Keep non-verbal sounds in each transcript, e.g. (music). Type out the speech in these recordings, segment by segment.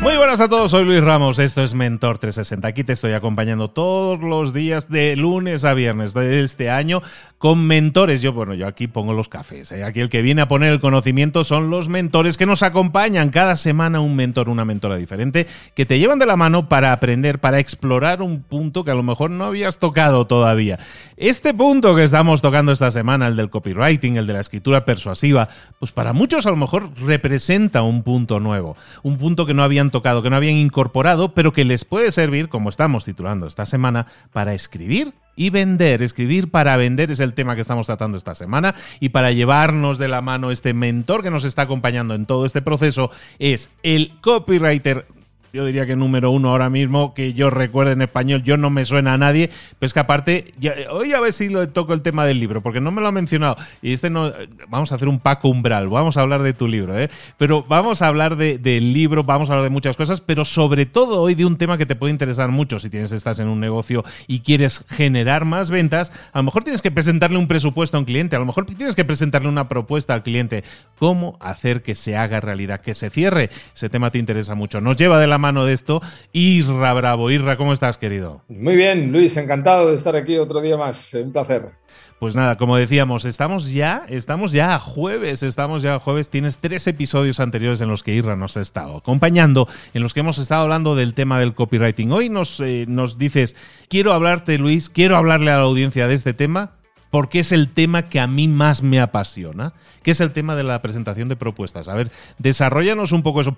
Muy buenas a todos, soy Luis Ramos, esto es Mentor 360. Aquí te estoy acompañando todos los días de lunes a viernes de este año con mentores. Yo, bueno, yo aquí pongo los cafés. ¿eh? Aquí el que viene a poner el conocimiento son los mentores que nos acompañan cada semana, un mentor, una mentora diferente, que te llevan de la mano para aprender, para explorar un punto que a lo mejor no habías tocado todavía. Este punto que estamos tocando esta semana, el del copywriting, el de la escritura persuasiva, pues para muchos a lo mejor representa un punto nuevo, un punto que no habían tocado, que no habían incorporado, pero que les puede servir, como estamos titulando esta semana, para escribir y vender. Escribir para vender es el tema que estamos tratando esta semana y para llevarnos de la mano este mentor que nos está acompañando en todo este proceso es el copywriter yo diría que número uno ahora mismo, que yo recuerde en español, yo no me suena a nadie, pues que aparte, hoy a ver si lo toco el tema del libro, porque no me lo ha mencionado, y este no, vamos a hacer un Paco Umbral, vamos a hablar de tu libro, ¿eh? pero vamos a hablar del libro, vamos a hablar de muchas cosas, pero sobre todo hoy de un tema que te puede interesar mucho si tienes, estás en un negocio y quieres generar más ventas, a lo mejor tienes que presentarle un presupuesto a un cliente, a lo mejor tienes que presentarle una propuesta al cliente, cómo hacer que se haga realidad, que se cierre, ese tema te interesa mucho, nos lleva de la mano de esto. Isra Bravo. Isra, ¿cómo estás, querido? Muy bien, Luis, encantado de estar aquí otro día más. Un placer. Pues nada, como decíamos, estamos ya, estamos ya a jueves, estamos ya a jueves. Tienes tres episodios anteriores en los que Isra nos ha estado acompañando, en los que hemos estado hablando del tema del copywriting. Hoy nos, eh, nos dices, quiero hablarte, Luis, quiero hablarle a la audiencia de este tema porque es el tema que a mí más me apasiona, que es el tema de la presentación de propuestas. A ver, desarrollanos un poco eso.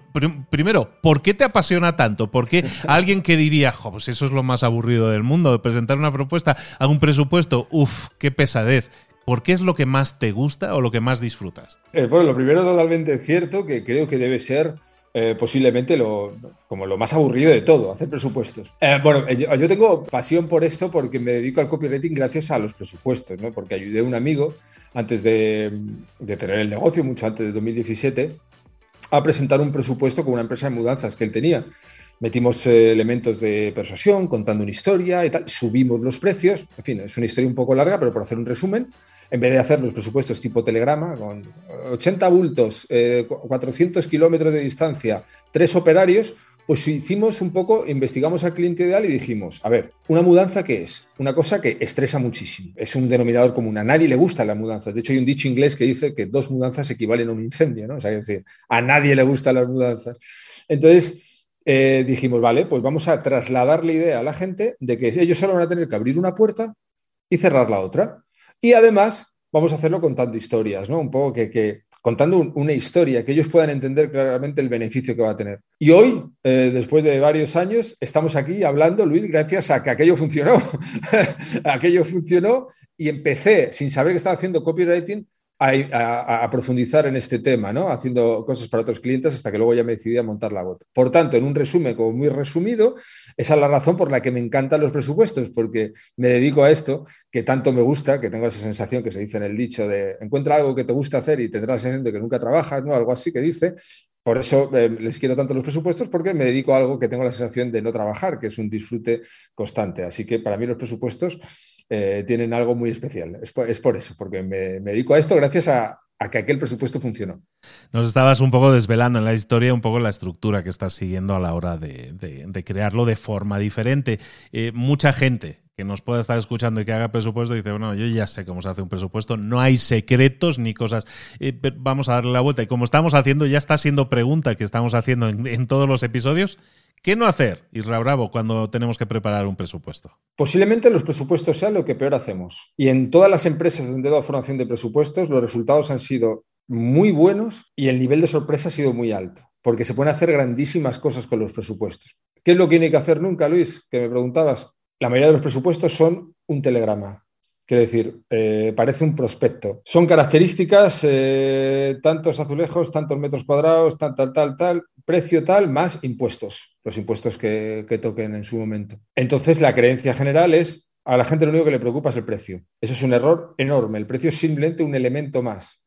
Primero, ¿por qué te apasiona tanto? ¿Por qué (laughs) alguien que diría, pues eso es lo más aburrido del mundo, de presentar una propuesta a un presupuesto? Uf, qué pesadez. ¿Por qué es lo que más te gusta o lo que más disfrutas? Eh, bueno, lo primero totalmente cierto, que creo que debe ser eh, posiblemente lo, como lo más aburrido de todo, hacer presupuestos. Eh, bueno, eh, yo, tengo pasión por esto porque me dedico al copywriting gracias a los presupuestos, ¿no? porque ayudé a un amigo antes de, de, tener el negocio, mucho antes de 2017, a presentar un presupuesto con una empresa de mudanzas que él tenía. Metimos elementos de persuasión, contando una historia y tal, subimos los precios, en fin, es una historia un poco larga, pero por hacer un resumen, en vez de hacer los presupuestos tipo telegrama, con 80 bultos, 400 eh, kilómetros de distancia, tres operarios, pues hicimos un poco, investigamos al cliente ideal y dijimos, a ver, ¿una mudanza qué es? Una cosa que estresa muchísimo. Es un denominador común. A nadie le gustan las mudanzas. De hecho, hay un dicho inglés que dice que dos mudanzas equivalen a un incendio, ¿no? O sea, es decir, a nadie le gustan las mudanzas. Entonces, eh, dijimos, vale, pues vamos a trasladar la idea a la gente de que ellos solo van a tener que abrir una puerta y cerrar la otra. Y además vamos a hacerlo contando historias, ¿no? Un poco que, contando una historia, que ellos puedan entender claramente el beneficio que va a tener. Y hoy, eh, después de varios años, estamos aquí hablando, Luis, gracias a que aquello funcionó. (laughs) aquello funcionó y empecé, sin saber que estaba haciendo copywriting, a, profundizar en este tema, ¿no? haciendo cosas para otros clientes hasta que luego ya me decidí a montar la web. Por tanto, en un resumen como muy resumido, esa es la razón por la que me encantan los presupuestos, porque me dedico a esto que tanto me gusta, que tengo esa sensación que se dice en el dicho de encuentra algo que te gusta hacer y tendrás la sensación de que nunca trabajas, ¿no? algo así que dice. Por eso eh, les quiero tanto los presupuestos, porque me dedico a algo que tengo la sensación de no trabajar, que es un disfrute constante. Así que para mí los presupuestos eh, tienen algo muy especial. Es por, eso, porque me, dedico a esto gracias a, que aquel presupuesto funcionó. Nos estabas un poco desvelando en la historia, un poco la estructura que estás siguiendo a la hora de, crearlo de forma diferente. Eh, mucha gente que nos pueda estar escuchando y que haga presupuesto dice, bueno, yo ya sé cómo se hace un presupuesto, no hay secretos ni cosas. Eh, vamos a darle la vuelta. Y como estamos haciendo, ya está siendo pregunta que estamos haciendo en todos los episodios, ¿Qué no hacer, Isra Bravo, cuando tenemos que preparar un presupuesto? Posiblemente los presupuestos sean lo que peor hacemos. Y en todas las empresas donde he dado formación de presupuestos, los resultados han sido muy buenos y el nivel de sorpresa ha sido muy alto, porque se pueden hacer grandísimas cosas con los presupuestos. ¿Qué es lo que no hay que hacer nunca, Luis? Que me preguntabas. La mayoría de los presupuestos son un telegrama. Quiero decir, eh, parece un prospecto. Son características, eh, tantos azulejos, tantos metros cuadrados, tal, tal, tal, tal, precio tal, más impuestos, los impuestos que, toquen en su momento. Entonces, la creencia general es, a la gente lo único que le preocupa es el precio. Eso es un error enorme. El precio es simplemente un elemento más.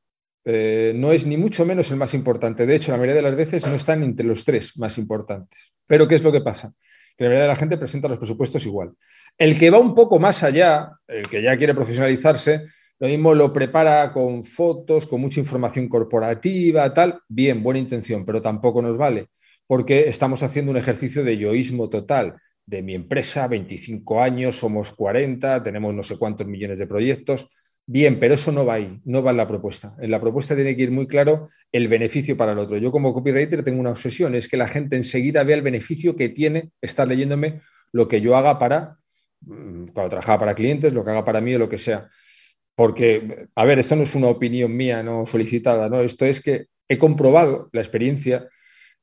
Eh, no es ni mucho menos el más importante. De hecho, la mayoría de las veces no están entre los tres más importantes. Pero, ¿qué es lo que pasa? Que la mayoría de la gente presenta los presupuestos igual. El que va un poco más allá, el que ya quiere profesionalizarse, lo mismo lo prepara con fotos, con mucha información corporativa, tal. Bien, buena intención, pero tampoco nos vale, porque estamos haciendo un ejercicio de yoísmo total de mi empresa, 25 años, somos 40, tenemos no sé cuántos millones de proyectos. Bien, pero eso no va ahí, no va en la propuesta. En la propuesta tiene que ir muy claro el beneficio para el otro. Yo como copywriter tengo una obsesión, es que la gente enseguida vea el beneficio que tiene estar leyéndome lo que yo haga para Mm, cuando trabajaba para clientes, lo que haga para mí o lo que sea. Porque, a ver, esto no es una opinión mía no solicitada, ¿no? Esto es que he comprobado la experiencia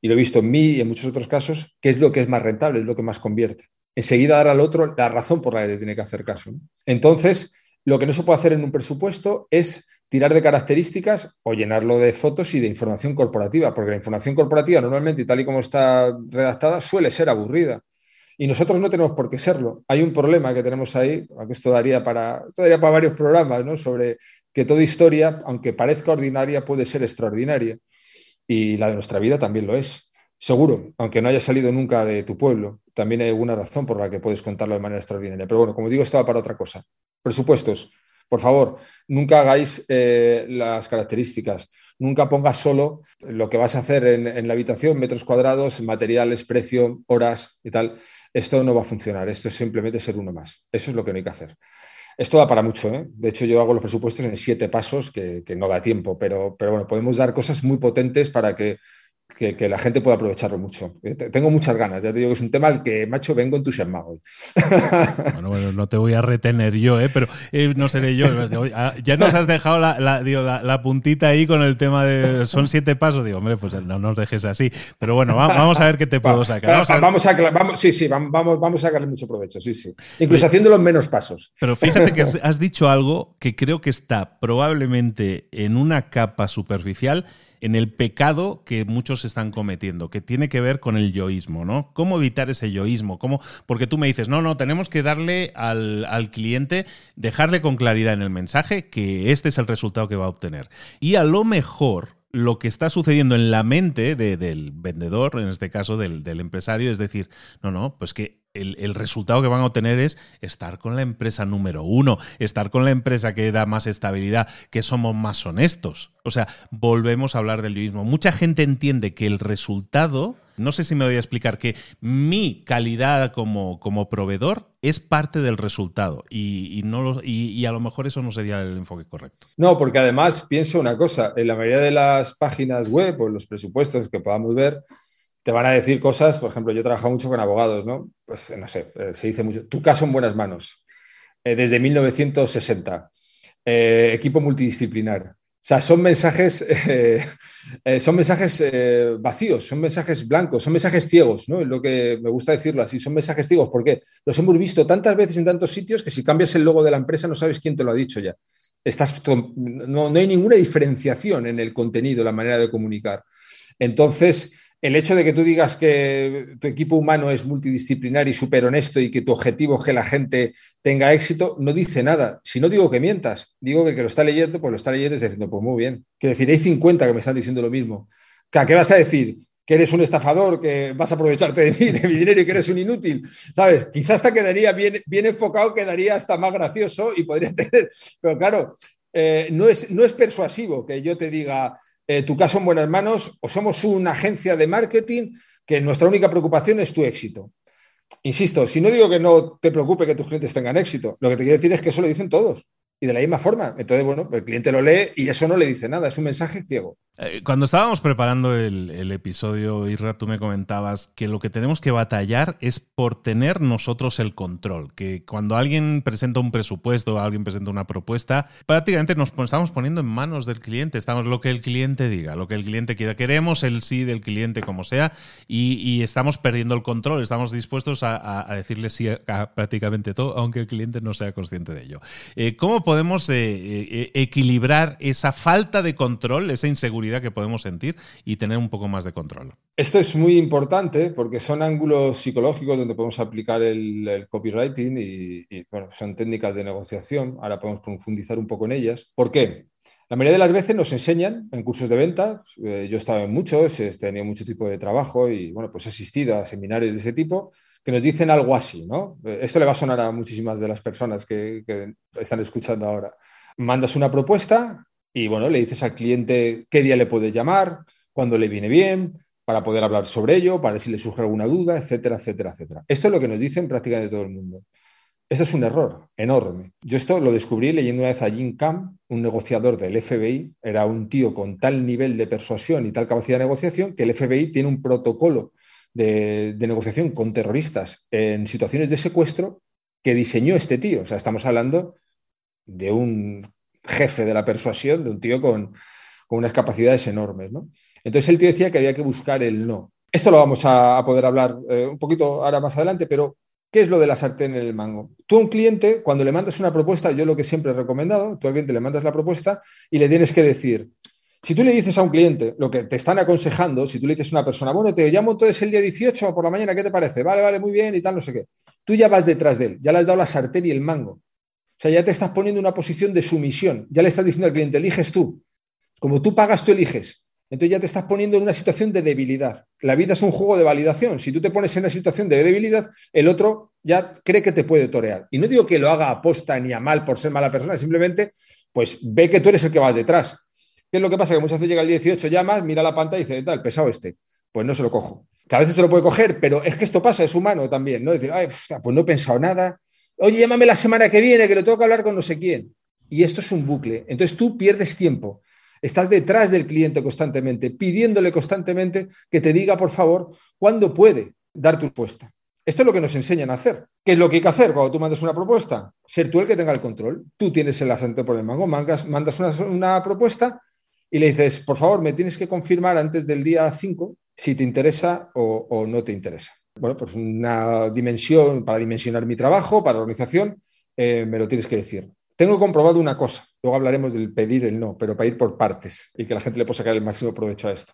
y lo he visto en mí y en muchos otros casos, que es lo que es más rentable, es lo que más convierte. Enseguida dar al otro la razón por la que tiene que hacer caso. Entonces, lo que no se puede hacer en un presupuesto es tirar de características o llenarlo de fotos y de información corporativa, porque la información corporativa normalmente, tal y como está redactada, suele ser aburrida. Y nosotros no tenemos por qué serlo. Hay un problema que tenemos ahí, aunque esto daría para, esto daría para varios programas, ¿no? sobre que toda historia, aunque parezca ordinaria, puede ser extraordinaria. Y la de nuestra vida también lo es. Seguro, aunque no haya salido nunca de tu pueblo, también hay alguna razón por la que puedes contarlo de manera extraordinaria. Pero bueno, como digo, estaba para otra cosa. Presupuestos. Por favor, nunca hagáis eh, las características, nunca pongas solo lo que vas a hacer en, la habitación, metros cuadrados, materiales, precio, horas y tal. Esto no va a funcionar, esto es simplemente ser uno más. Eso es lo que no hay que hacer. Esto da para mucho, ¿eh? De hecho, yo hago los presupuestos en siete pasos, que, que no da tiempo, pero, pero bueno, podemos dar cosas muy potentes para que que, la gente pueda aprovecharlo mucho. Eh, tengo muchas ganas, ya te digo que es un tema al que, macho, vengo entusiasmado hoy. (laughs) Bueno, bueno, no te voy a retener yo, ¿eh? pero eh, no seré yo. Ah, ya nos has dejado la, la, puntita ahí con el tema de son siete pasos. Digo, hombre, pues no nos dejes así. Pero bueno, vamos a ver qué te puedo sacar. Vamos a, vamos a vamos, sí, sí, vamos, vamos a sacarle mucho provecho, sí, sí. Incluso haciendo los menos pasos. Pero fíjate que (laughs) has dicho algo que creo que está probablemente en una capa superficial en el pecado que muchos están cometiendo, que tiene que ver con el yoísmo, ¿no? ¿Cómo evitar ese yoísmo? ¿Cómo? Porque tú me dices, no, no, tenemos que darle al, cliente, dejarle con claridad en el mensaje que este es el resultado que va a obtener. Y a lo mejor lo que está sucediendo en la mente del vendedor, en este caso del, empresario, es decir, no, no, pues que el, resultado que van a obtener es estar con la empresa número uno, estar con la empresa que da más estabilidad, que somos más honestos. O sea, volvemos a hablar del mismo. Mucha gente entiende que el resultado, no sé si me voy a explicar, que mi calidad como, como proveedor es parte del resultado y, no y, a lo mejor eso no sería el enfoque correcto. No, porque además pienso una cosa, en la mayoría de las páginas web o los presupuestos que podamos ver, te van a decir cosas, por ejemplo, yo he trabajado mucho con abogados, ¿no? Pues no sé, eh, se dice mucho, tu caso en buenas manos, eh, desde 1960. eh, equipo multidisciplinar. O sea, son mensajes, (laughs) eh, eh, son mensajes vacíos, son mensajes blancos, son mensajes ciegos, ¿no? Es lo que me gusta decirlo así, son mensajes ciegos, porque los hemos visto tantas veces en tantos sitios que si cambias el logo de la empresa no sabes quién te lo ha dicho ya. Estás, no, no hay ninguna diferenciación en el contenido, la manera de comunicar. Entonces, el hecho de que tú digas que tu equipo humano es multidisciplinar y súper honesto y que tu objetivo es que la gente tenga éxito, no dice nada. Si no digo que mientas, digo que el que lo está leyendo, pues lo está leyendo y está diciendo, pues muy bien. Quiero decir, hay 50 que me están diciendo lo mismo. ¿Qué vas a decir? Que eres un estafador, que vas a aprovecharte de mí, de mi dinero y que eres un inútil. ¿Sabes? Quizás hasta quedaría bien, bien enfocado, quedaría hasta más gracioso y podría (laughs) tener. Pero claro, eh, no, es, no es persuasivo que yo te diga, eh, tu caso en buenas manos o somos una agencia de marketing que nuestra única preocupación es tu éxito. Insisto, si no digo que no te preocupe que tus clientes tengan éxito, lo que te quiero decir es que eso lo dicen todos y de la misma forma. Entonces, bueno, el cliente lo lee y eso no le dice nada, es un mensaje ciego. Eh, cuando estábamos preparando el, episodio, Isra, tú me comentabas que lo que tenemos que batallar es por tener nosotros el control. Que cuando alguien presenta un presupuesto, alguien presenta una propuesta, prácticamente nos estamos poniendo en manos del cliente. Estamos lo que el cliente diga, lo que el cliente quiera. Queremos el sí del cliente como sea y, estamos perdiendo el control. Estamos dispuestos a, decirle sí a, prácticamente todo, aunque el cliente no sea consciente de ello. Eh, ¿Cómo podemos eh, equilibrar esa falta de control, esa inseguridad? Que podemos sentir y tener un poco más de control. Esto es muy importante porque son ángulos psicológicos donde podemos aplicar el, copywriting y, son técnicas de negociación. Ahora podemos profundizar un poco en ellas. ¿Por qué? La mayoría de las veces nos enseñan en cursos de venta, eh, yo he estado en muchos, he tenido mucho tipo de trabajo y bueno, pues he asistido a seminarios de ese tipo que nos dicen algo así, ¿no? Eh, esto le va a sonar a muchísimas de las personas que están escuchando ahora. Mandas una propuesta, y bueno, le dices al cliente qué día le puede llamar, cuándo le viene bien, para poder hablar sobre ello, para ver si le surge alguna duda, etcétera, etcétera, etcétera. Esto es lo que nos dicen prácticamente todo el mundo. Eso es un error enorme. Yo esto lo descubrí leyendo una vez a Jim Camp, un negociador del FBI. Era un tío con tal nivel de persuasión y tal capacidad de negociación que el FBI tiene un protocolo de, de negociación con terroristas en situaciones de secuestro que diseñó este tío. O sea, estamos hablando de un jefe de la persuasión, de un tío con, unas capacidades enormes. ¿no? Entonces el tío decía que había que buscar el no. Esto lo vamos a, poder hablar eh, un poquito ahora más adelante, pero ¿qué es lo de la sartén en el mango? Tú a un cliente, cuando le mandas una propuesta, yo lo que siempre he recomendado, tú al cliente le mandas la propuesta y le tienes que decir, si tú le dices a un cliente lo que te están aconsejando, si tú le dices a una persona, bueno, te llamo entonces el día 18 por la mañana, ¿qué te parece? Vale, vale, muy bien y tal, no sé qué. Tú ya vas detrás de él, ya le has dado la sartén y el mango. Sea, ya te estás poniendo en una posición de sumisión. Ya le estás diciendo al cliente, eliges tú. Como tú pagas, tú eliges. Entonces ya te estás poniendo en una situación de debilidad. La vida es un juego de validación. Si tú te pones en una situación de debilidad, el otro ya cree que te puede torear. Y no digo que lo haga a posta ni a mal por ser mala persona, simplemente pues ve que tú eres el que vas detrás. ¿Qué es lo que pasa? Que muchas veces llega el 18, llamas, mira la pantalla y dice, tal, pesado este. Pues no se lo cojo. Que a veces se lo puede coger, pero es que esto pasa, es humano también, ¿no? Decir, ay, pues no he pensado nada, Oye, llámame la semana que viene, que le tengo que hablar con no sé quién. Y esto es un bucle. Entonces tú pierdes tiempo. Estás detrás del cliente constantemente, pidiéndole constantemente que te diga, por favor, cuándo puede dar tu respuesta. Esto es lo que nos enseñan a hacer. ¿Qué es lo que hay que hacer cuando tú mandas una propuesta? Ser tú el que tenga el control. Tú tienes el asiento por el mango, mandas una, propuesta y le dices, por favor, me tienes que confirmar antes del día 5 si te interesa o no te interesa bueno, pues una dimensión para dimensionar mi trabajo, para la organización, eh, me lo tienes que decir. Tengo comprobado una cosa, luego hablaremos del pedir el no, pero para ir por partes y que la gente le pueda sacar el máximo provecho a esto.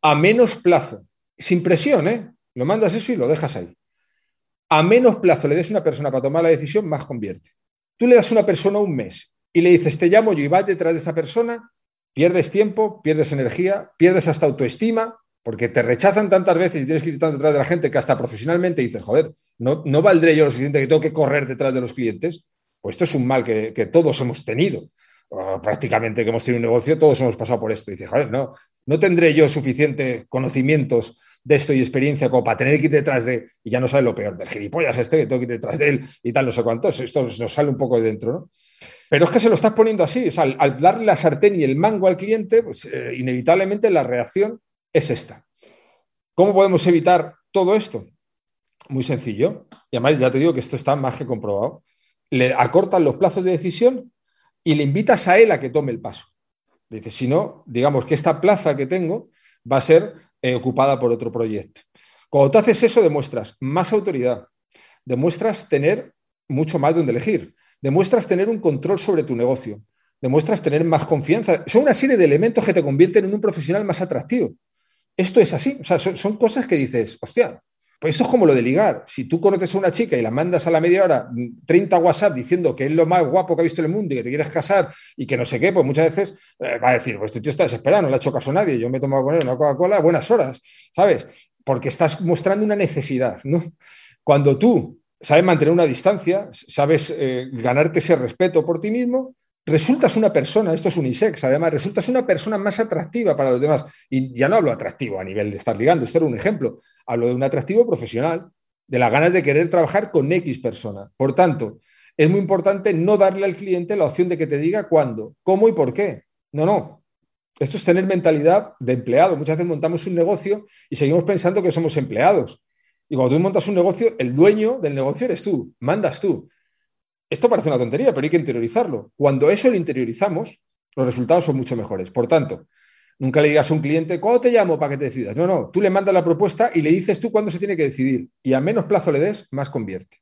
A menos plazo, sin presión, ¿eh? Lo mandas eso y lo dejas ahí. A menos plazo le des una persona para tomar la decisión, más convierte. Tú le das a una persona un mes y le dices, te llamo yo y vas detrás de esa persona, pierdes tiempo, pierdes energía, pierdes hasta autoestima, porque te rechazan tantas veces y tienes que ir tanto detrás de la gente que hasta profesionalmente dices, joder, no, no valdré yo lo suficiente que tengo que correr detrás de los clientes. Pues esto es un mal que, todos hemos tenido. prácticamente que hemos tenido un negocio, todos hemos pasado por esto. Y dices, joder, no, no tendré yo suficiente conocimientos de esto y experiencia como para tener que ir detrás de, y ya no sabe lo peor, del gilipollas este que tengo que ir detrás de él y tal, no sé cuántos. Esto nos sale un poco de dentro, ¿no? Pero es que se lo estás poniendo así, o sea, al, darle la sartén y el mango al cliente, pues eh, inevitablemente la reacción es esta. ¿Cómo podemos evitar todo esto? Muy sencillo. Y además ya te digo que esto está más que comprobado. Le acortan los plazos de decisión y le invitas a él a que tome el paso. Le dices, si no, digamos que esta plaza que tengo va a ser eh, ocupada por otro proyecto. Cuando tú haces eso, demuestras más autoridad, demuestras tener mucho más donde elegir, demuestras tener un control sobre tu negocio, demuestras tener más confianza. Son una serie de elementos que te convierten en un profesional más atractivo. Esto es así, o sea, son, cosas que dices, hostia, pues eso es como lo de ligar. Si tú conoces a una chica y la mandas a la media hora 30 WhatsApp diciendo que es lo más guapo que ha visto en el mundo y que te quieres casar y que no sé qué, pues muchas veces eh, va a decir, pues este tío está desesperado, no le ha hecho caso a nadie, yo me he tomado con él una Coca-Cola buenas horas, ¿sabes? Porque estás mostrando una necesidad, ¿no? Cuando tú sabes mantener una distancia, sabes eh, ganarte ese respeto por ti mismo, resultas una persona, esto es unisex, además, resultas una persona más atractiva para los demás. Y ya no hablo atractivo a nivel de estar ligando, esto era un ejemplo, hablo de un atractivo profesional, de las ganas de querer trabajar con X persona. Por tanto, es muy importante no darle al cliente la opción de que te diga cuándo, cómo y por qué. No, no. Esto es tener mentalidad de empleado. Muchas veces montamos un negocio y seguimos pensando que somos empleados. Y cuando tú montas un negocio, el dueño del negocio eres tú, mandas tú. Esto parece una tontería, pero hay que interiorizarlo. Cuando eso lo interiorizamos, los resultados son mucho mejores. Por tanto, nunca le digas a un cliente, ¿cuándo te llamo para que te decidas? No, no, tú le mandas la propuesta y le dices tú cuándo se tiene que decidir. Y a menos plazo le des, más convierte.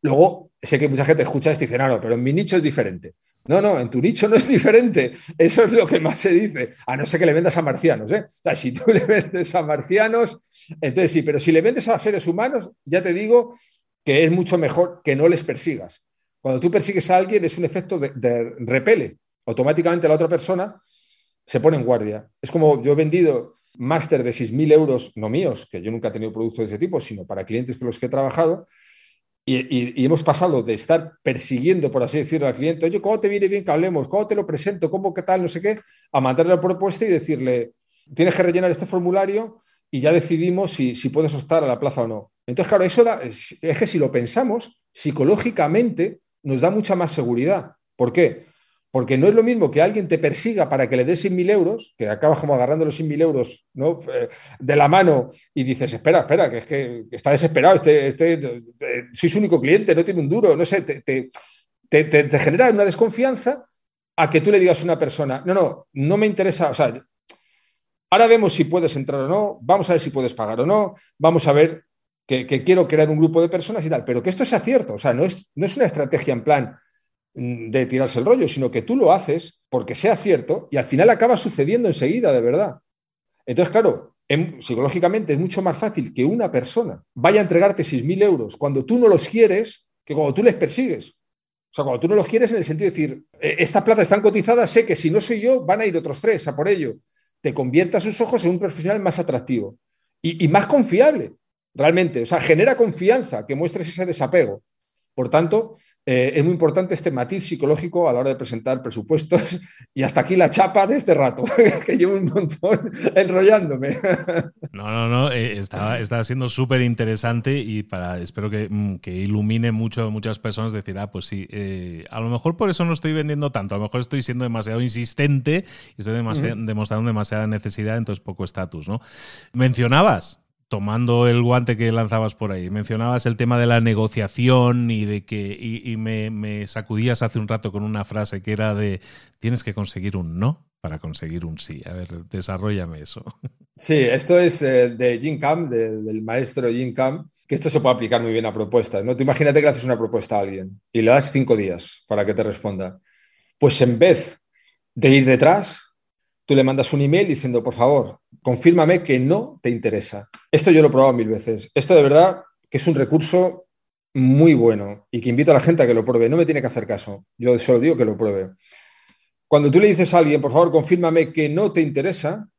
Luego, sé que mucha gente escucha esto y dice, no, no, pero en mi nicho es diferente. No, no, en tu nicho no es diferente. Eso es lo que más se dice. A no ser que le vendas a marcianos. ¿eh? O sea, si tú (laughs) le vendes a marcianos, entonces sí, pero si le vendes a seres humanos, ya te digo que es mucho mejor que no les persigas. Cuando tú persigues a alguien es un efecto de, repele. Automáticamente la otra persona se pone en guardia. Es como yo he vendido máster de 6.000 euros, no míos, que yo nunca he tenido productos de ese tipo, sino para clientes con los que he trabajado, y, hemos pasado de estar persiguiendo, por así decirlo, al cliente, oye, ¿cómo te viene bien que hablemos? ¿Cómo te lo presento? ¿Cómo qué tal? No sé qué, a mandarle la propuesta y decirle, tienes que rellenar este formulario y ya decidimos si, puedes optar a la plaza o no. Entonces, claro, eso da, es, que si lo pensamos, psicológicamente nos da mucha más seguridad. ¿Por qué? Porque no es lo mismo que alguien te persiga para que le des 100.000 euros, que acabas como agarrando los 100.000 euros. Eh, de la mano y dices, espera, espera, que es que está desesperado, este, este, eh, soy su único cliente, no tiene un duro, no sé, te, te, te, genera una desconfianza a que tú le digas a una persona, no, no, no me interesa, o sea, ahora vemos si puedes entrar o no, vamos a ver si puedes pagar o no, vamos a ver que, quiero crear un grupo de personas y tal, pero que esto sea cierto, o sea, no es, no es una estrategia en plan mm, de tirarse el rollo, sino que tú lo haces porque sea cierto y al final acaba sucediendo enseguida, de verdad. Entonces, claro, em, psicológicamente es mucho más fácil que una persona vaya a entregarte 6.000 euros cuando tú no los quieres que cuando tú les persigues. O sea, cuando tú no los quieres en el sentido de decir, e, esta plaza está cotizada, sé que si no soy yo, van a ir otros tres a por ello. Te convierte a sus ojos en un profesional más atractivo y más confiable realmente. O sea, genera confianza que muestres ese desapego. Por tanto, eh, es muy importante este matiz psicológico a la hora de presentar presupuestos y hasta aquí la chapa de este rato, (laughs) que llevo un montón enrollándome. (laughs) No, no, no, eh, está, siendo súper interesante y para espero que, mm, ilumine mucho muchas personas decir, ah, pues sí, eh, a lo mejor por eso no estoy vendiendo tanto, a lo mejor estoy siendo demasiado insistente y estoy demostrando demasiada necesidad, entonces poco estatus, ¿no? Mencionabas tomando el guante que lanzabas por ahí, mencionabas el tema de la negociación y de que y, me, sacudías hace un rato con una frase que era de tienes que conseguir un no para conseguir un sí. A ver, desarrollame eso. (laughs) Sí, esto es eh, de Jim Cam, del maestro Jim Cam, que esto se puede aplicar muy bien a propuestas. ¿no? Tú imagínate que haces una propuesta a alguien y le das cinco días para que te responda. Pues en vez de ir detrás, tú le mandas un email diciendo, por favor, confírmame que no te interesa. Esto yo lo he probado mil veces. Esto de verdad que es un recurso muy bueno y que invito a la gente a que lo pruebe. No me tiene que hacer caso. Yo solo digo que lo pruebe. Cuando tú le dices a alguien, por favor, confírmame que no te interesa,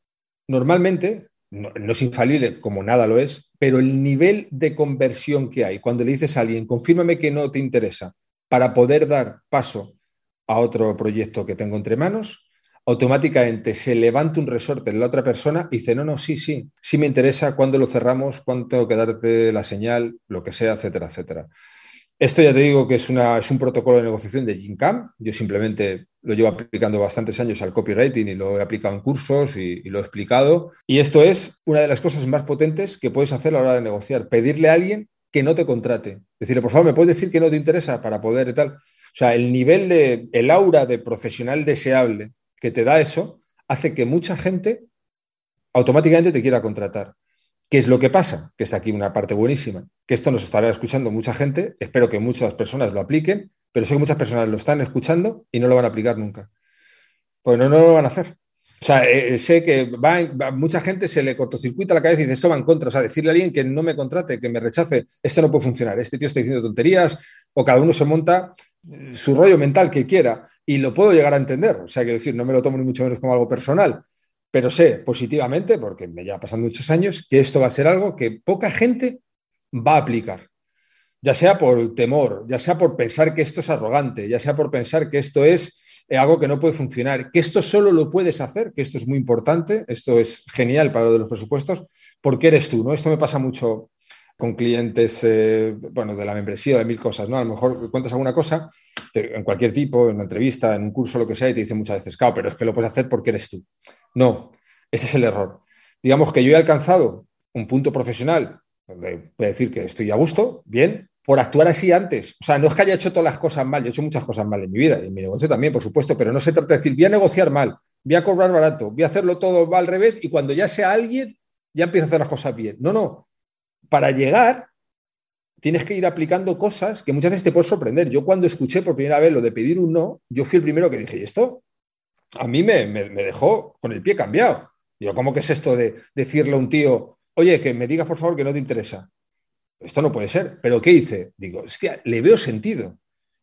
normalmente, no, no, es infalible como nada lo es, pero el nivel de conversión que hay cuando le dices a alguien, confírmame que no te interesa, para poder dar paso a otro proyecto que tengo entre manos, automáticamente se levanta un resorte en la otra persona y dice, no, no, sí, sí, sí me interesa cuándo lo cerramos, cuánto tengo que darte la señal, lo que sea, etcétera, etcétera. Esto ya te digo que es, una, es un protocolo de negociación de GINCAM. Yo simplemente lo llevo aplicando bastantes años al copywriting y lo he aplicado en cursos y, y, lo he explicado. Y esto es una de las cosas más potentes que puedes hacer a la hora de negociar. Pedirle a alguien que no te contrate. Decirle, por favor, ¿me puedes decir que no te interesa para poder y tal? O sea, el nivel de, el aura de profesional deseable que te da eso, hace que mucha gente automáticamente te quiera contratar. ¿Qué es lo que pasa? Que está aquí una parte buenísima, que esto nos estará escuchando mucha gente, espero que muchas personas lo apliquen, pero sé que muchas personas lo están escuchando y no lo van a aplicar nunca. Pues no, no lo van a hacer. O sea, eh, sé que va, mucha gente se le cortocircuita la cabeza y dice esto va en contra. O sea, decirle a alguien que no me contrate, que me rechace, esto no puede funcionar. Este tío está diciendo tonterías o cada uno se monta eh, su rollo mental que quiera y lo puedo llegar a entender. O sea, que decir, no me lo tomo ni mucho menos como algo personal, pero sé positivamente, porque me lleva pasando muchos años, que esto va a ser algo que poca gente va a aplicar. Ya sea por temor, ya sea por pensar que esto es arrogante, ya sea por pensar que esto es eh, algo que no puede funcionar, que esto solo lo puedes hacer, que esto es muy importante, esto es genial para lo de los presupuestos, porque eres tú, ¿no? Esto me pasa mucho con clientes, eh, bueno, de la membresía, de mil cosas, ¿no? A lo mejor cuentas alguna cosa en cualquier tipo, en una entrevista, en un curso, lo que sea, y te dicen muchas veces, claro, pero es que lo puedes hacer porque eres tú. No, ese es el error. Digamos que yo he alcanzado un punto profesional donde a decir que estoy a gusto, bien, por actuar así antes. O sea, no es que haya hecho todas las cosas mal, yo he hecho muchas cosas mal en mi vida y en mi negocio también, por supuesto, pero no se trata de decir, voy a negociar mal, voy a cobrar barato, voy a hacerlo todo al revés y cuando ya sea alguien, ya empiezo a hacer las cosas bien. No, no. Para llegar, tienes que ir aplicando cosas que muchas veces te pueden sorprender. Yo cuando escuché por primera vez lo de pedir un no, yo fui el primero que dije, ¿y esto? a mí me, dejó con el pie cambiado. Digo, ¿cómo que es esto de decirle a un tío, oye, que me digas por favor que no te interesa? Esto no puede ser. ¿Pero qué hice? Digo, hostia, le veo sentido.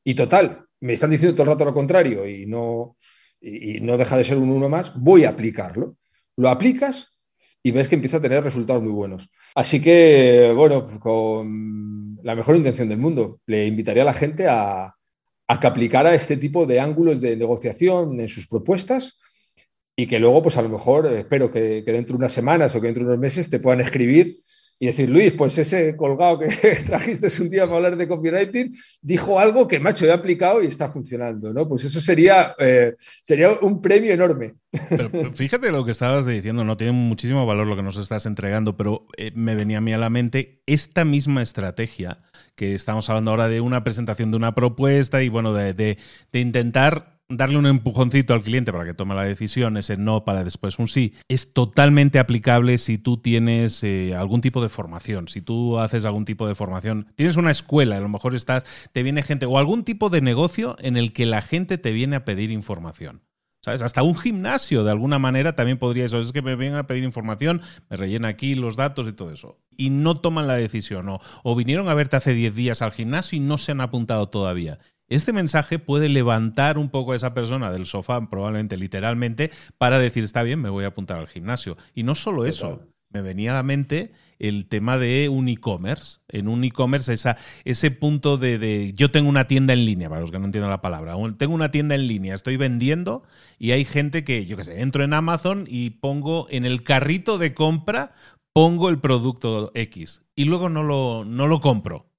Y total, me están diciendo todo el rato lo contrario y no, y, no deja de ser un uno más, voy a aplicarlo. Lo aplicas y ves que empieza a tener resultados muy buenos. Así que, bueno, con la mejor intención del mundo, le invitaría a la gente a, a que aplicara este tipo de ángulos de negociación en sus propuestas y que luego, pues a lo mejor, espero que, dentro de unas semanas o que dentro de unos meses te puedan escribir y decir, Luis, pues ese colgado que (laughs) trajiste un día para hablar de copywriting dijo algo que, macho, he aplicado y está funcionando, ¿no? Pues eso sería, eh, sería un premio enorme. Pero, fíjate lo que estabas diciendo, no tiene muchísimo valor lo que nos estás entregando, pero eh, me venía a mí a la mente esta misma estrategia que estamos hablando ahora de una presentación de una propuesta y bueno, de, intentar darle un empujoncito al cliente para que tome la decisión, ese no para después un sí, es totalmente aplicable si tú tienes eh, algún tipo de formación, si tú haces algún tipo de formación, tienes una escuela, a lo mejor estás, te viene gente o algún tipo de negocio en el que la gente te viene a pedir información. ¿Sabes? Hasta un gimnasio, de alguna manera, también podría eso. Es que me vengan a pedir información, me rellena aquí los datos y todo eso. Y no toman la decisión. O, o vinieron a verte hace 10 días al gimnasio y no se han apuntado todavía. Este mensaje puede levantar un poco a esa persona del sofá, probablemente literalmente, para decir, está bien, me voy a apuntar al gimnasio. Y no solo eso, me venía a la mente el tema de un e-commerce. En un e-commerce, ese punto de, yo tengo una tienda en línea, para los que no entiendan la palabra, tengo una tienda en línea, estoy vendiendo y hay gente que, yo qué sé, entro en Amazon y pongo en el carrito de compra, pongo el producto X y luego no lo, no lo compro.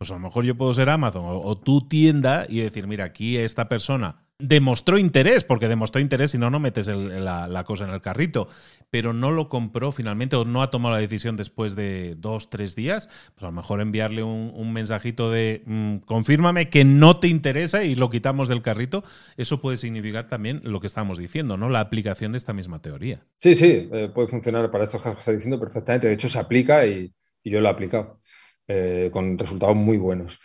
Pues a lo mejor yo puedo ser Amazon o, tu tienda y decir, mira, aquí esta persona demostró interés, porque demostró interés, si no, no metes la, cosa en el carrito, pero no lo compró finalmente o no ha tomado la decisión después de dos, tres días, pues a lo mejor enviarle un, mensajito de mm, confírmame que no te interesa y lo quitamos del carrito, eso puede significar también lo que estamos diciendo, ¿no? La aplicación de esta misma teoría. Sí, sí, eh, puede funcionar para casos que está diciendo perfectamente, de hecho se aplica y, yo lo he aplicado eh, con resultados muy buenos.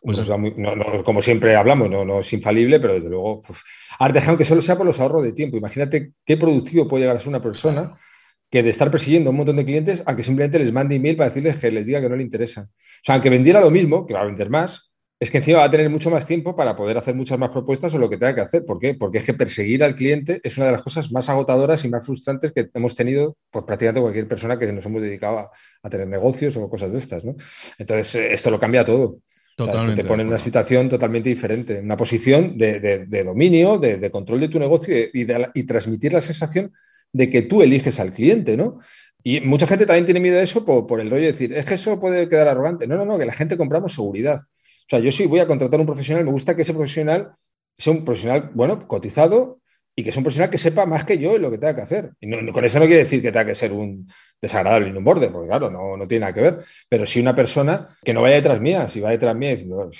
Pues como siempre hablamos, no, es infalible, pero desde luego, pues, que solo sea por los ahorros de tiempo. Imagínate qué productivo puede llegar a ser una persona que de estar persiguiendo a un montón de clientes a que simplemente les mande email para decirles que les diga que no le interesa. O sea, aunque vendiera lo mismo, que va a vender más, es que encima va a tener mucho más tiempo para poder hacer muchas más propuestas o lo que tenga que hacer. ¿Por qué? Porque es que perseguir al cliente es una de las cosas más agotadoras y más frustrantes que hemos tenido por prácticamente cualquier persona que nos hemos dedicado a, tener negocios o cosas de estas. ¿no? Entonces, eh, esto lo cambia todo te pone en una situación totalmente diferente, una posición de, dominio, de, control de tu negocio y, transmitir la sensación de que tú eliges al cliente, ¿no? Y mucha gente también tiene miedo de eso por, el rollo de decir, es que eso puede quedar arrogante. No, no, no, que la gente compramos seguridad. O sea, yo sí voy a contratar un profesional, me gusta que ese profesional sea un profesional, bueno, cotizado y que sea un profesional que sepa más que yo lo que tenga que hacer. Y con eso no quiere decir que tenga que ser un desagradable en un borde, porque claro, no, no tiene nada que ver, pero si una persona que no vaya detrás mía, si va detrás mía diciendo,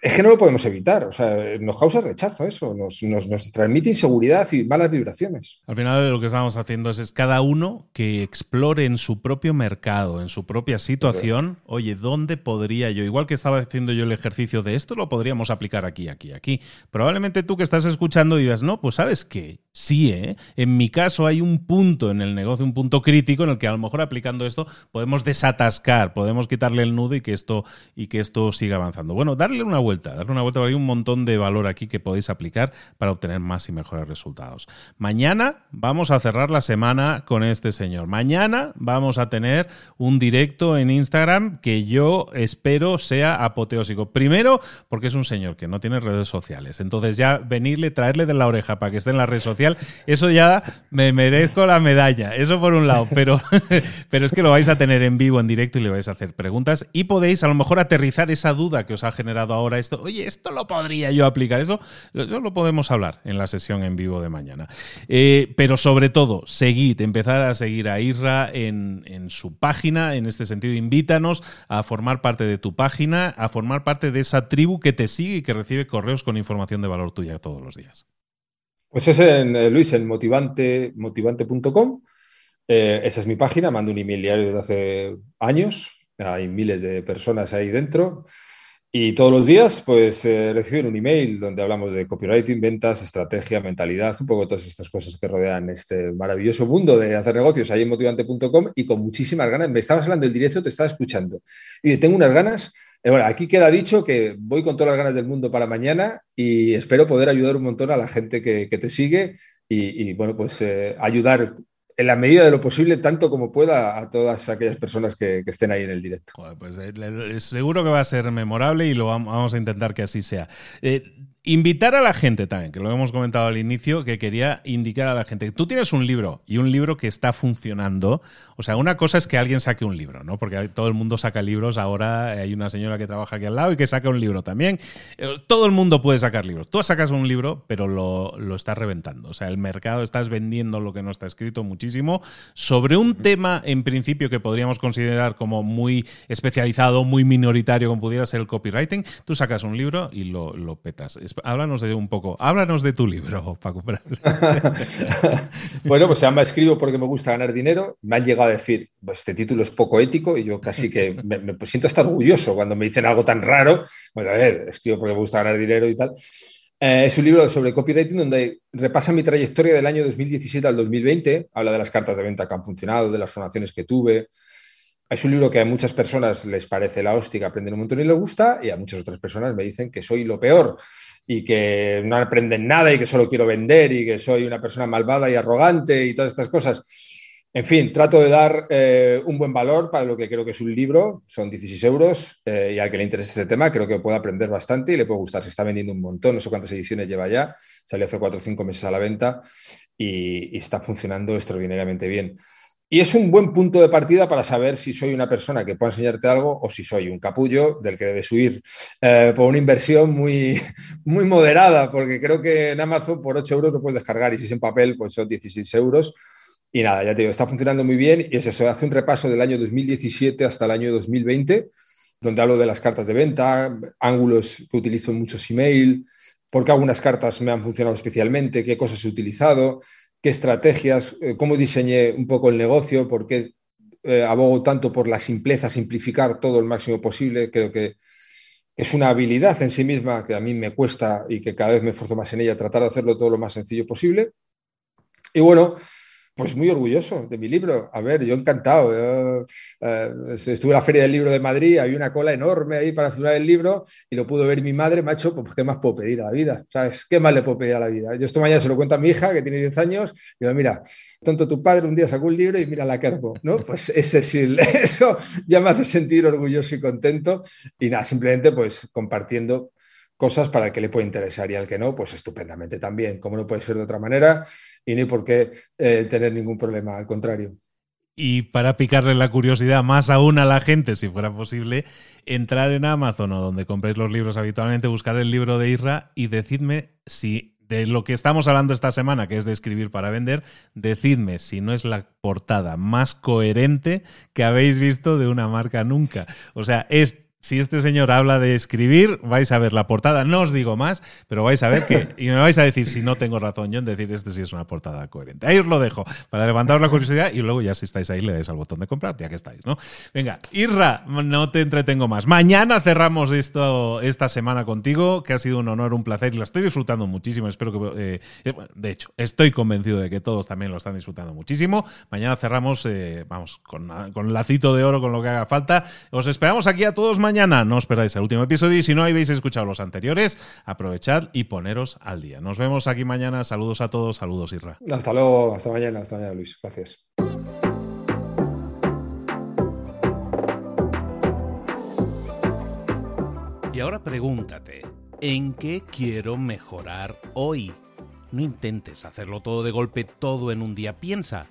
es que no lo podemos evitar, o sea, nos causa rechazo eso, nos, nos, transmite inseguridad y malas vibraciones. Al final lo que estamos haciendo es, es cada uno que explore en su propio mercado, en su propia situación, oye, ¿dónde podría yo? Igual que estaba haciendo yo el ejercicio de esto, lo podríamos aplicar aquí, aquí, aquí. Probablemente tú que estás escuchando digas, no, pues sabes que sí, ¿eh? En mi caso hay un punto en el negocio, un punto crítico en el que a lo mejor aplicando esto podemos desatascar, podemos quitarle el nudo y que esto, y que esto siga avanzando. Bueno, darle una vuelta, darle una vuelta, hay un montón de valor aquí que podéis aplicar para obtener más y mejores resultados. Mañana vamos a cerrar la semana con este señor. Mañana vamos a tener un directo en Instagram que yo espero sea apoteósico. Primero, porque es un señor que no tiene redes sociales. Entonces ya venirle, traerle de la oreja para que esté en la red social, eso ya me merezco la medalla. Eso por un lado. Pero, (laughs) pero es que lo vais a tener en vivo, en directo y le vais a hacer preguntas y podéis a lo mejor aterrizar esa duda que os ha generado ahora esto. Oye, esto lo podría yo aplicar. Eso, lo podemos hablar en la sesión en vivo de mañana. Eh, pero sobre todo, seguid, empezad a seguir a Isra en, en su página. En este sentido, invítanos a formar parte de tu página, a formar parte de esa tribu que te sigue y que recibe correos con información de valor tuya todos los días. Pues es en, eh, Luis, en motivante, motivante.com. Eh, esa es mi página, mando un email diario desde hace años. Hay miles de personas ahí dentro. Y todos los días, pues eh, reciben un email donde hablamos de copywriting, ventas, estrategia, mentalidad, un poco todas estas cosas que rodean este maravilloso mundo de hacer negocios ahí en motivante.com y con muchísimas ganas. Me estabas hablando del directo, te estaba escuchando. Y tengo unas ganas. Eh, bueno, aquí queda dicho que voy con todas las ganas del mundo para mañana y espero poder ayudar un montón a la gente que, te sigue y, bueno, pues eh, ayudar en la medida de lo posible, tanto como pueda, a todas aquellas personas que, estén ahí en el directo. pues eh, seguro que va a ser memorable y lo vamos a intentar que así sea. Eh, Invitar a la gente también, que lo hemos comentado al inicio, que quería indicar a la gente. Tú tienes un libro y un libro que está funcionando. O sea, una cosa es que alguien saque un libro, ¿no? Porque todo el mundo saca libros. Ahora hay una señora que trabaja aquí al lado y que saca un libro también. Eh, todo el mundo puede sacar libros. Tú sacas un libro, pero lo, lo estás reventando. O sea, el mercado estás vendiendo lo que no está escrito muchísimo sobre un tema en principio que podríamos considerar como muy especializado, muy minoritario, como pudiera ser el copywriting. Tú sacas un libro y lo, lo petas háblanos de un poco, háblanos de tu libro, (laughs) Paco. (laughs) bueno, pues se llama Escribo porque me gusta ganar dinero. Me han llegado a decir, pues este título es poco ético y yo casi que me, siento hasta orgulloso cuando me dicen algo tan raro. Bueno, a ver, escribo porque me gusta ganar dinero y tal. Eh, es un libro sobre copywriting donde repasa mi trayectoria del año 2017 al 2020. Habla de las cartas de venta que han funcionado, de las formaciones que tuve, es un libro que a muchas personas les parece la hostia, aprenden un montón y les gusta, y a muchas otras personas me dicen que soy lo peor y que no aprenden nada y que solo quiero vender y que soy una persona malvada y arrogante y todas estas cosas. En fin, trato de dar eh, un buen valor para lo que creo que es un libro, son 16 euros, eh, y al que le interese este tema creo que puede aprender bastante y le puede gustar. Se está vendiendo un montón, no sé cuántas ediciones lleva ya, salió hace 4 o 5 meses a la venta y, y está funcionando extraordinariamente bien. Y es un buen punto de partida para saber si soy una persona que puede enseñarte algo o si soy un capullo del que debes huir eh, por una inversión muy, (laughs) muy moderada, porque creo que en Amazon por 8 euros lo puedes descargar y si es en papel, pues son 16 euros. Y nada, ya te digo, está funcionando muy bien y es eso, hace un repaso del año 2017 hasta el año 2020, donde hablo de las cartas de venta, ángulos que utilizo en muchos email, por qué algunas cartas me han funcionado especialmente, qué cosas he utilizado, qué estrategias, eh, cómo diseñé un poco el negocio, por qué eh, abogo tanto por la simpleza, simplificar todo el máximo posible. Creo que es una habilidad en sí misma que a mí me cuesta y que cada vez me esfuerzo más en ella, tratar de hacerlo todo lo más sencillo posible. Y bueno, pues muy orgulloso de mi libro. A ver, yo encantado. Eh, estuve en la Feria del Libro de Madrid, había una cola enorme ahí para firmar el libro y lo pudo ver mi madre, macho, pues ¿qué más puedo pedir a la vida? ¿Sabes? ¿Qué más le puedo pedir a la vida? Yo esto mañana se lo cuento a mi hija, que tiene 10 años, y digo, mira, tonto tu padre un día sacó un libro y mira la cargo, ¿no? Pues ese sí, (laughs) eso ya me hace sentir orgulloso y contento y nada, simplemente pues compartiendo cosas para el que le puede interesar y al que no, pues estupendamente también, como no puede ser de otra manera y hay por qué eh, tener ningún problema, al contrario. Y para picarle la curiosidad más aún a la gente, si fuera posible, entrar en Amazon o donde compréis los libros habitualmente, buscar el libro de Irra y decidme si de lo que estamos hablando esta semana, que es de escribir para vender, decidme si no es la portada más coherente que habéis visto de una marca nunca. O sea, es si este señor habla de escribir, vais a ver la portada. No os digo más, pero vais a ver que. (laughs) Y me vais a decir si no tengo razón yo en decir este sí es una portada coherente. Ahí os lo dejo para levantaros la curiosidad y luego ya si estáis ahí le dais al botón de comprar, ya que estáis, ¿no? Venga, Irra, no te entretengo más. Mañana cerramos esto esta semana contigo, que ha sido un honor, un placer y lo estoy disfrutando muchísimo. Espero que. Eh, de hecho, estoy convencido de que todos también lo están disfrutando muchísimo. Mañana cerramos, eh, vamos, con, con lacito de oro, con lo que haga falta. Os esperamos aquí a todos mañana no os perdáis el último episodio y si no habéis escuchado los anteriores, aprovechad y poneros al día. Nos vemos aquí mañana. Saludos a todos. Saludos, Irra. Hasta luego. Hasta mañana. Hasta mañana, Luis. Gracias. Y ahora pregúntate, ¿en qué quiero mejorar hoy? No intentes hacerlo todo de golpe, todo en un día. Piensa,